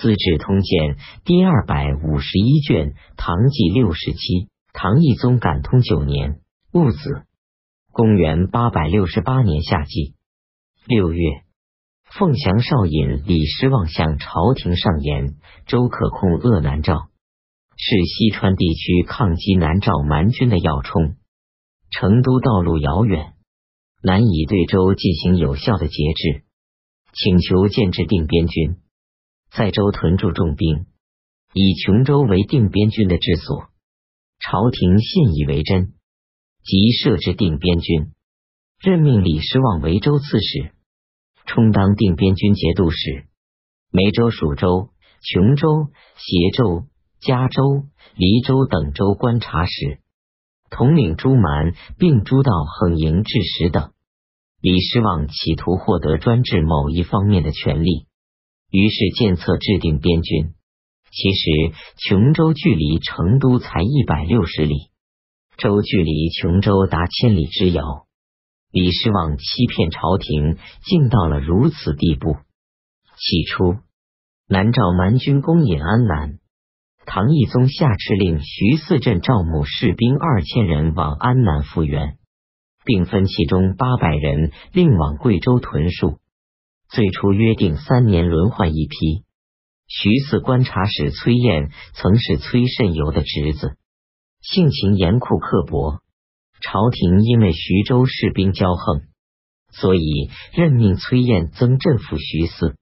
资治通鉴》第二百五十一卷，唐纪六十七，唐懿宗感通九年戊子，公元八百六十八年夏季六月，凤翔少尹李师望向朝廷上言：周可控鄂南诏，是西川地区抗击南诏蛮军的要冲。成都道路遥远，难以对周进行有效的节制，请求建制定边军。在州屯驻重兵，以琼州为定边军的治所。朝廷信以为真，即设置定边军，任命李师望为州刺史，充当定边军节度使。梅州、蜀州、琼州、协州、嘉州、黎州等州观察使，统领诸蛮，并诸道横营制使等。李师望企图获得专制某一方面的权利。于是建策制定边军。其实琼州距离成都才一百六十里，州距离琼州达千里之遥。李世望欺骗朝廷，竟到了如此地步。起初，南诏蛮军攻引安南，唐懿宗下敕令徐泗镇招募士兵二千人往安南复员，并分其中八百人另往贵州屯戍。最初约定三年轮换一批。徐四观察使崔彦曾是崔慎游的侄子，性情严酷刻薄。朝廷因为徐州士兵骄横，所以任命崔彦增镇抚徐四。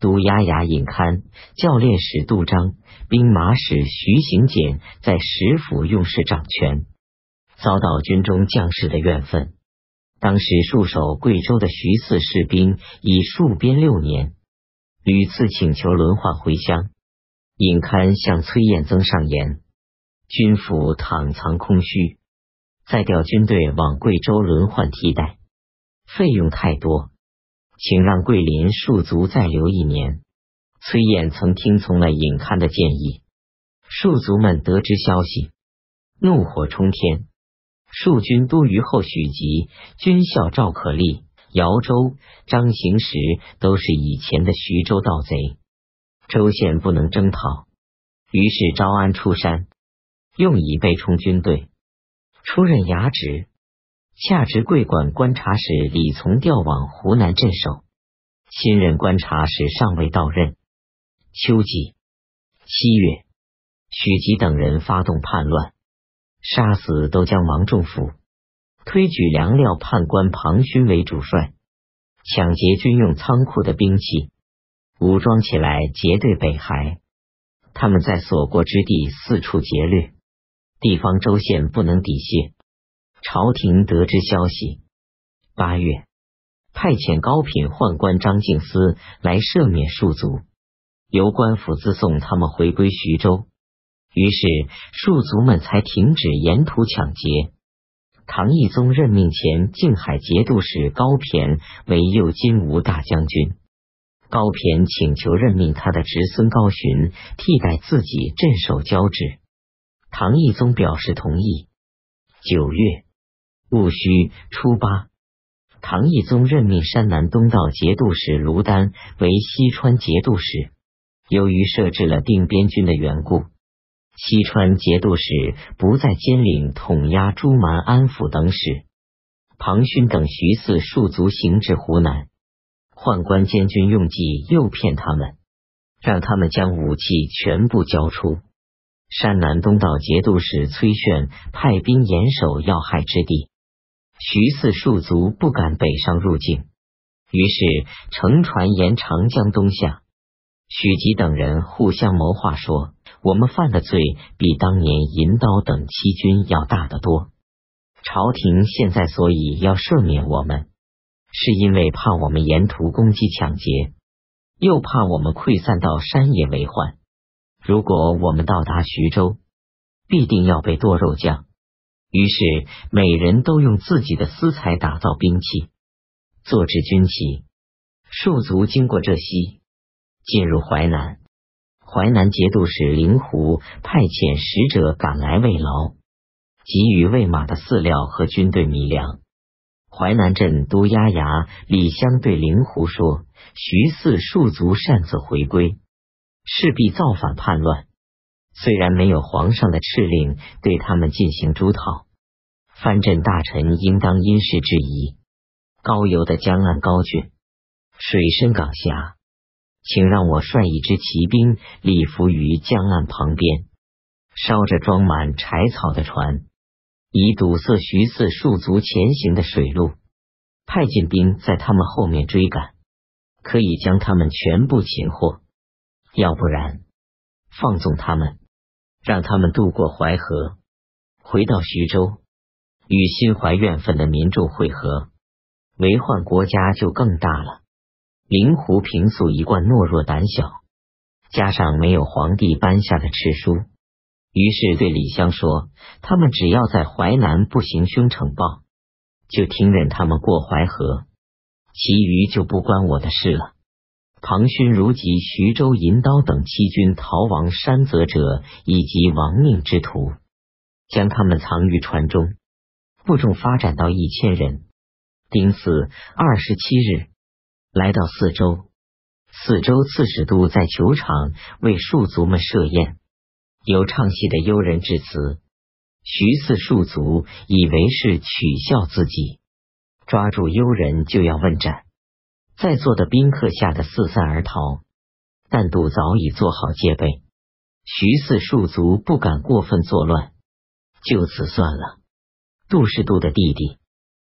都押牙尹堪、教练使杜章、兵马使徐行俭在石府用事掌权，遭到军中将士的怨愤。当时戍守贵州的徐四士兵已戍边六年，屡次请求轮换回乡。尹堪向崔彦增上言：军府倘藏空虚，再调军队往贵州轮换替代，费用太多，请让桂林戍卒再留一年。崔彦曾听从了尹堪的建议。戍卒们得知消息，怒火冲天。戍军都虞后许吉、军校赵可立、姚州、张行时都是以前的徐州盗贼，州县不能征讨，于是招安出山，用以备充军队。出任衙职，下职桂管观察使李从调往湖南镇守，新任观察使尚未到任。秋季七月，许吉等人发动叛乱。杀死都将王仲甫，推举粮料判官庞勋为主帅，抢劫军用仓库的兵器，武装起来结队北还。他们在所过之地四处劫掠，地方州县不能抵卸。朝廷得知消息，八月派遣高品宦官张敬思来赦免戍卒，由官府自送他们回归徐州。于是戍卒们才停止沿途抢劫。唐懿宗任命前靖海节度使高骈为右金吾大将军，高骈请求任命他的侄孙高寻替代自己镇守交趾。唐懿宗表示同意。九月戊戌初八，唐懿宗任命山南东道节度使卢丹为西川节度使。由于设置了定边军的缘故。西川节度使不再兼领统压诸蛮安抚等使，庞勋等徐四戍卒行至湖南，宦官监军用计诱骗他们，让他们将武器全部交出。山南东道节度使崔炫派兵严守要害之地，徐四戍卒不敢北上入境，于是乘船沿长江东下。许吉等人互相谋划说。我们犯的罪比当年银刀等欺君要大得多。朝廷现在所以要赦免我们，是因为怕我们沿途攻击抢劫，又怕我们溃散到山野为患。如果我们到达徐州，必定要被剁肉酱。于是每人都用自己的私财打造兵器，做制军旗。戍卒经过浙西，进入淮南。淮南节度使灵狐派遣使者赶来慰劳，给予喂马的饲料和军队米粮。淮南镇都押牙李湘对灵狐说：“徐四戍卒擅自回归，势必造反叛乱。虽然没有皇上的敕令对他们进行诛讨，藩镇大臣应当因事制宜。高邮的江岸高峻，水深港狭，请让我率一支骑兵立伏于江岸旁边，烧着装满柴草的船，以堵塞徐四戍卒前行的水路。派进兵在他们后面追赶，可以将他们全部擒获；要不然，放纵他们。让他们渡过淮河，回到徐州，与心怀怨愤的民众会合，为患国家就更大了。灵狐平素一贯懦弱胆小，加上没有皇帝颁下的敕书，于是对李湘说：“他们只要在淮南不行凶惩暴，就听任他们过淮河，其余就不关我的事了。”庞勋如及徐州银刀等七军逃亡山泽者，以及亡命之徒，将他们藏于船中。部众发展到一千人。丁巳二十七日，来到四州。四州刺史都在球场为庶族们设宴，有唱戏的幽人致辞。徐四庶族以为是取笑自己，抓住幽人就要问斩。在座的宾客吓得四散而逃，但杜早已做好戒备。徐四庶族不敢过分作乱，就此算了。杜是杜的弟弟，